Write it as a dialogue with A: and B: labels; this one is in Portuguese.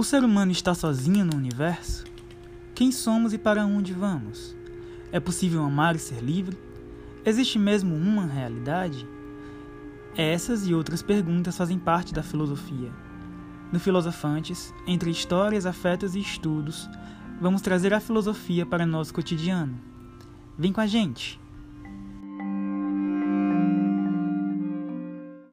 A: O ser humano está sozinho no universo? Quem somos e para onde vamos? É possível amar e ser livre? Existe mesmo uma realidade? É essas e outras perguntas fazem parte da filosofia. No Filosofantes, entre histórias, afetos e estudos, vamos trazer a filosofia para nosso cotidiano. Vem com a gente!